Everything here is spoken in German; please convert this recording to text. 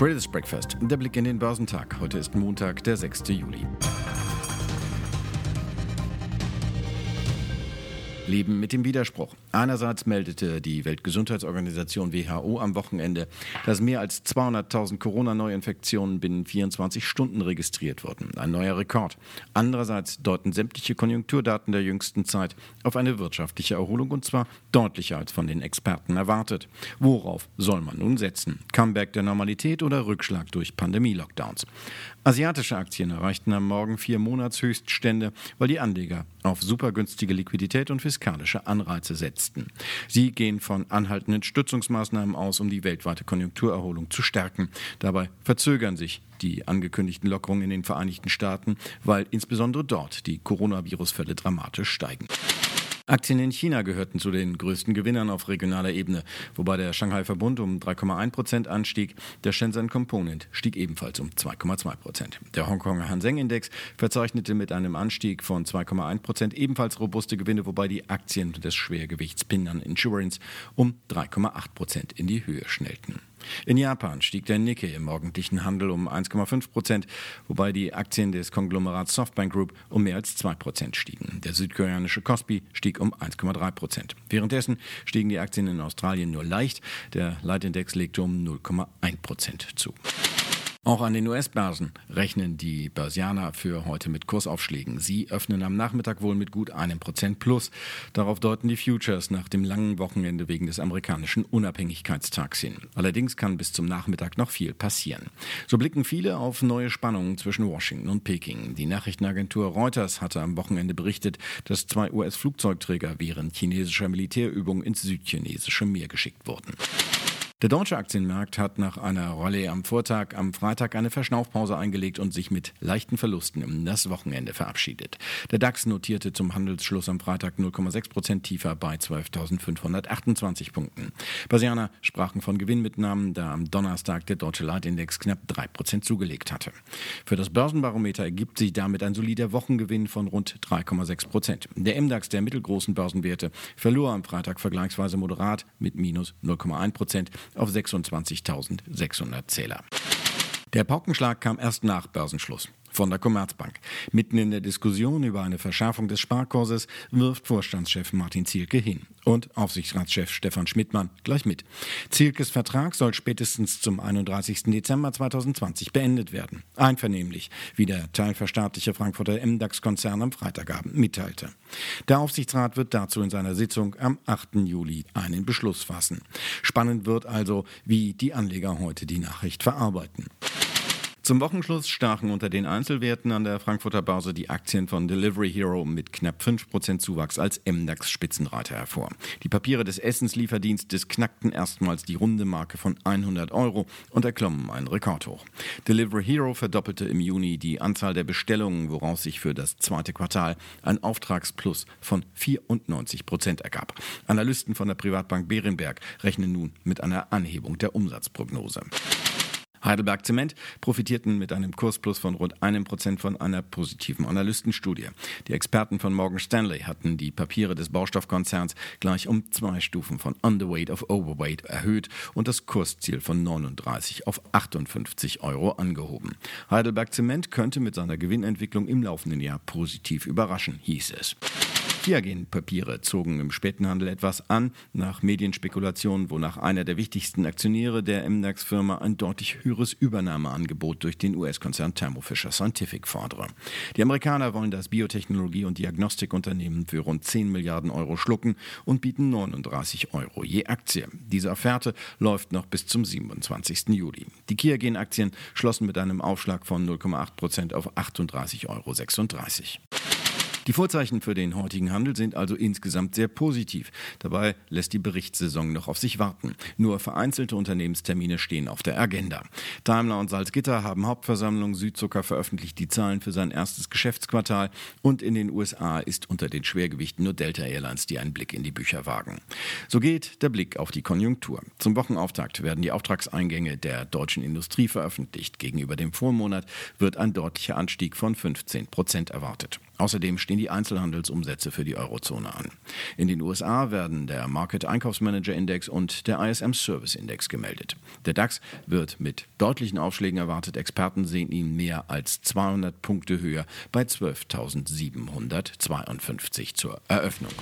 Traders Breakfast, der Blick in den Börsentag. Heute ist Montag, der 6. Juli. Leben mit dem Widerspruch. Einerseits meldete die Weltgesundheitsorganisation WHO am Wochenende, dass mehr als 200.000 Corona-Neuinfektionen binnen 24 Stunden registriert wurden. Ein neuer Rekord. Andererseits deuten sämtliche Konjunkturdaten der jüngsten Zeit auf eine wirtschaftliche Erholung und zwar deutlicher als von den Experten erwartet. Worauf soll man nun setzen? Comeback der Normalität oder Rückschlag durch Pandemie-Lockdowns? Asiatische Aktien erreichten am Morgen vier Monatshöchststände, weil die Anleger auf supergünstige Liquidität und fiskalische Anreize setzten. Sie gehen von anhaltenden Stützungsmaßnahmen aus, um die weltweite Konjunkturerholung zu stärken. Dabei verzögern sich die angekündigten Lockerungen in den Vereinigten Staaten, weil insbesondere dort die Coronavirus-Fälle dramatisch steigen. Aktien in China gehörten zu den größten Gewinnern auf regionaler Ebene, wobei der Shanghai Verbund um 3,1 Prozent anstieg. Der Shenzhen Component stieg ebenfalls um 2,2 Prozent. Der Hongkonger Hang Index verzeichnete mit einem Anstieg von 2,1 Prozent ebenfalls robuste Gewinne, wobei die Aktien des Schwergewichts Pinnan Insurance um 3,8 Prozent in die Höhe schnellten. In Japan stieg der Nikkei im morgendlichen Handel um 1,5 Prozent, wobei die Aktien des Konglomerats Softbank Group um mehr als 2 Prozent stiegen. Der südkoreanische Kospi stieg um 1,3 Prozent. Währenddessen stiegen die Aktien in Australien nur leicht. Der Leitindex legte um 0,1 Prozent zu. Auch an den US-Börsen rechnen die Börsianer für heute mit Kursaufschlägen. Sie öffnen am Nachmittag wohl mit gut einem Prozent plus. Darauf deuten die Futures nach dem langen Wochenende wegen des amerikanischen Unabhängigkeitstags hin. Allerdings kann bis zum Nachmittag noch viel passieren. So blicken viele auf neue Spannungen zwischen Washington und Peking. Die Nachrichtenagentur Reuters hatte am Wochenende berichtet, dass zwei US-Flugzeugträger während chinesischer Militärübungen ins südchinesische Meer geschickt wurden. Der deutsche Aktienmarkt hat nach einer Rallye am Vortag am Freitag eine Verschnaufpause eingelegt und sich mit leichten Verlusten in das Wochenende verabschiedet. Der DAX notierte zum Handelsschluss am Freitag 0,6 Prozent tiefer bei 12.528 Punkten. Börsianer sprachen von Gewinnmitnahmen, da am Donnerstag der deutsche Leitindex knapp 3 Prozent zugelegt hatte. Für das Börsenbarometer ergibt sich damit ein solider Wochengewinn von rund 3,6 Prozent. Der MDAX der mittelgroßen Börsenwerte verlor am Freitag vergleichsweise moderat mit minus 0,1 Prozent auf 26.600 Zähler. Der Paukenschlag kam erst nach Börsenschluss von der Commerzbank. Mitten in der Diskussion über eine Verschärfung des Sparkurses wirft Vorstandschef Martin Zielke hin und Aufsichtsratschef Stefan Schmidtmann gleich mit. Zielkes Vertrag soll spätestens zum 31. Dezember 2020 beendet werden. Einvernehmlich, wie der teilverstaatliche Frankfurter MDAX-Konzern am Freitagabend mitteilte. Der Aufsichtsrat wird dazu in seiner Sitzung am 8. Juli einen Beschluss fassen. Spannend wird also, wie die Anleger heute die Nachricht verarbeiten. Zum Wochenschluss stachen unter den Einzelwerten an der Frankfurter Börse die Aktien von Delivery Hero mit knapp 5% Zuwachs als MDAX-Spitzenreiter hervor. Die Papiere des Essenslieferdienstes knackten erstmals die runde Marke von 100 Euro und erklommen einen Rekordhoch. Delivery Hero verdoppelte im Juni die Anzahl der Bestellungen, woraus sich für das zweite Quartal ein Auftragsplus von 94% ergab. Analysten von der Privatbank Berenberg rechnen nun mit einer Anhebung der Umsatzprognose. Heidelberg Zement profitierten mit einem Kursplus von rund einem Prozent von einer positiven Analystenstudie. Die Experten von Morgan Stanley hatten die Papiere des Baustoffkonzerns gleich um zwei Stufen von Underweight auf Overweight erhöht und das Kursziel von 39 auf 58 Euro angehoben. Heidelberg Zement könnte mit seiner Gewinnentwicklung im laufenden Jahr positiv überraschen, hieß es. Kiagen-Papiere zogen im späten Handel etwas an, nach Medienspekulationen, wonach einer der wichtigsten Aktionäre der MDAX-Firma ein deutlich höheres Übernahmeangebot durch den US-Konzern Thermo Fisher Scientific fordere. Die Amerikaner wollen das Biotechnologie- und Diagnostikunternehmen für rund 10 Milliarden Euro schlucken und bieten 39 Euro je Aktie. Diese Offerte läuft noch bis zum 27. Juli. Die Kiagen-Aktien schlossen mit einem Aufschlag von 0,8 Prozent auf 38,36 Euro. Die Vorzeichen für den heutigen Handel sind also insgesamt sehr positiv. Dabei lässt die Berichtssaison noch auf sich warten. Nur vereinzelte Unternehmenstermine stehen auf der Agenda. Daimler und Salzgitter haben Hauptversammlung. Südzucker veröffentlicht die Zahlen für sein erstes Geschäftsquartal. Und in den USA ist unter den Schwergewichten nur Delta Airlines, die einen Blick in die Bücher wagen. So geht der Blick auf die Konjunktur. Zum Wochenauftakt werden die Auftragseingänge der deutschen Industrie veröffentlicht. Gegenüber dem Vormonat wird ein deutlicher Anstieg von 15 Prozent erwartet. Außerdem stehen die Einzelhandelsumsätze für die Eurozone an. In den USA werden der Market Einkaufsmanager Index und der ISM Service Index gemeldet. Der DAX wird mit deutlichen Aufschlägen erwartet. Experten sehen ihn mehr als 200 Punkte höher bei 12.752 zur Eröffnung.